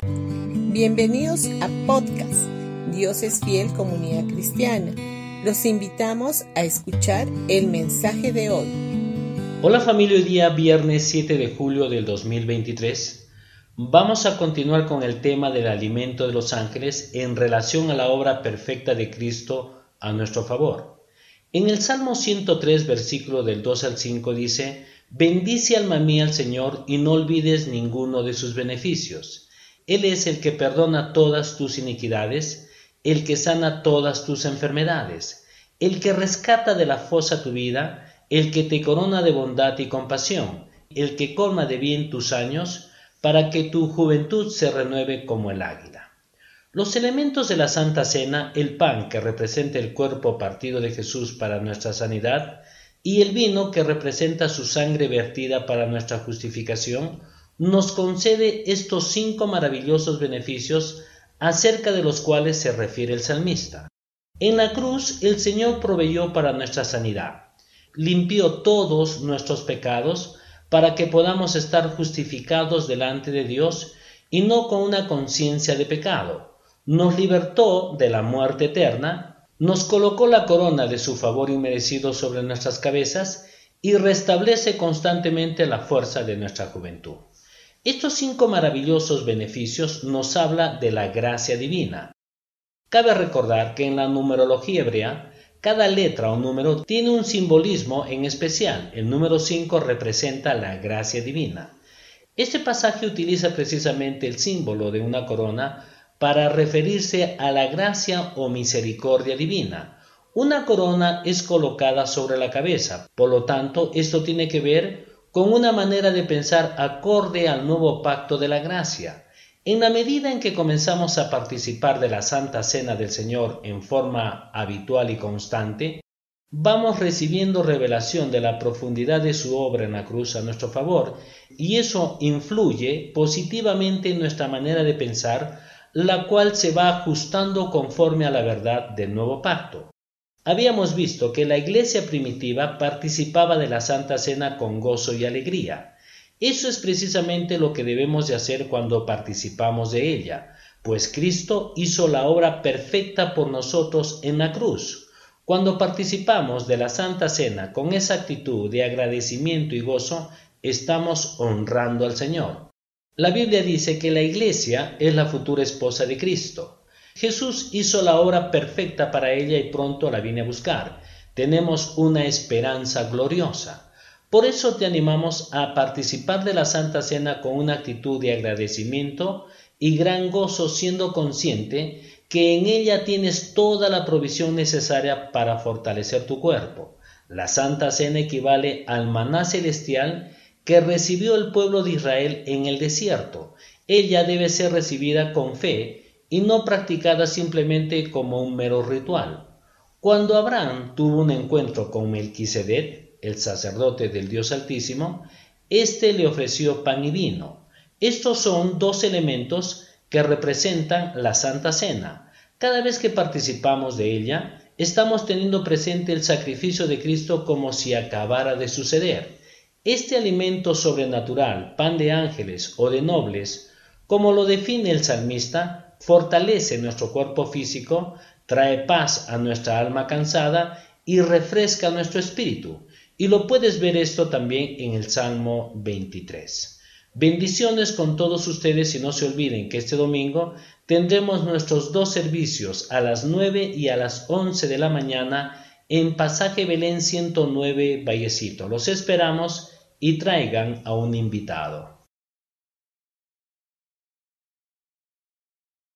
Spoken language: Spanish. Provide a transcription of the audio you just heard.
Bienvenidos a podcast Dios es fiel comunidad cristiana. Los invitamos a escuchar el mensaje de hoy. Hola familia, hoy día viernes 7 de julio del 2023 vamos a continuar con el tema del alimento de los ángeles en relación a la obra perfecta de Cristo a nuestro favor. En el Salmo 103 versículo del 2 al 5 dice, Bendice alma mía al Señor y no olvides ninguno de sus beneficios. Él es el que perdona todas tus iniquidades, el que sana todas tus enfermedades, el que rescata de la fosa tu vida, el que te corona de bondad y compasión, el que colma de bien tus años, para que tu juventud se renueve como el águila. Los elementos de la Santa Cena, el pan que representa el cuerpo partido de Jesús para nuestra sanidad, y el vino que representa su sangre vertida para nuestra justificación, nos concede estos cinco maravillosos beneficios acerca de los cuales se refiere el salmista. En la cruz el Señor proveyó para nuestra sanidad, limpió todos nuestros pecados para que podamos estar justificados delante de Dios y no con una conciencia de pecado. Nos libertó de la muerte eterna nos colocó la corona de su favor inmerecido sobre nuestras cabezas y restablece constantemente la fuerza de nuestra juventud. Estos cinco maravillosos beneficios nos habla de la gracia divina. Cabe recordar que en la numerología hebrea, cada letra o número tiene un simbolismo en especial. El número 5 representa la gracia divina. Este pasaje utiliza precisamente el símbolo de una corona para referirse a la gracia o misericordia divina. Una corona es colocada sobre la cabeza, por lo tanto, esto tiene que ver con una manera de pensar acorde al nuevo pacto de la gracia. En la medida en que comenzamos a participar de la Santa Cena del Señor en forma habitual y constante, vamos recibiendo revelación de la profundidad de su obra en la cruz a nuestro favor, y eso influye positivamente en nuestra manera de pensar la cual se va ajustando conforme a la verdad del nuevo pacto. Habíamos visto que la iglesia primitiva participaba de la Santa Cena con gozo y alegría. Eso es precisamente lo que debemos de hacer cuando participamos de ella, pues Cristo hizo la obra perfecta por nosotros en la cruz. Cuando participamos de la Santa Cena con esa actitud de agradecimiento y gozo, estamos honrando al Señor. La Biblia dice que la iglesia es la futura esposa de Cristo. Jesús hizo la obra perfecta para ella y pronto la viene a buscar. Tenemos una esperanza gloriosa. Por eso te animamos a participar de la Santa Cena con una actitud de agradecimiento y gran gozo siendo consciente que en ella tienes toda la provisión necesaria para fortalecer tu cuerpo. La Santa Cena equivale al maná celestial que recibió el pueblo de Israel en el desierto. Ella debe ser recibida con fe y no practicada simplemente como un mero ritual. Cuando Abraham tuvo un encuentro con Melquisedec, el sacerdote del Dios Altísimo, éste le ofreció pan y vino. Estos son dos elementos que representan la Santa Cena. Cada vez que participamos de ella, estamos teniendo presente el sacrificio de Cristo como si acabara de suceder. Este alimento sobrenatural, pan de ángeles o de nobles, como lo define el salmista, fortalece nuestro cuerpo físico, trae paz a nuestra alma cansada y refresca nuestro espíritu. Y lo puedes ver esto también en el Salmo 23. Bendiciones con todos ustedes y no se olviden que este domingo tendremos nuestros dos servicios a las 9 y a las 11 de la mañana en Pasaje Belén 109 Vallecito. Los esperamos y traigan a un invitado.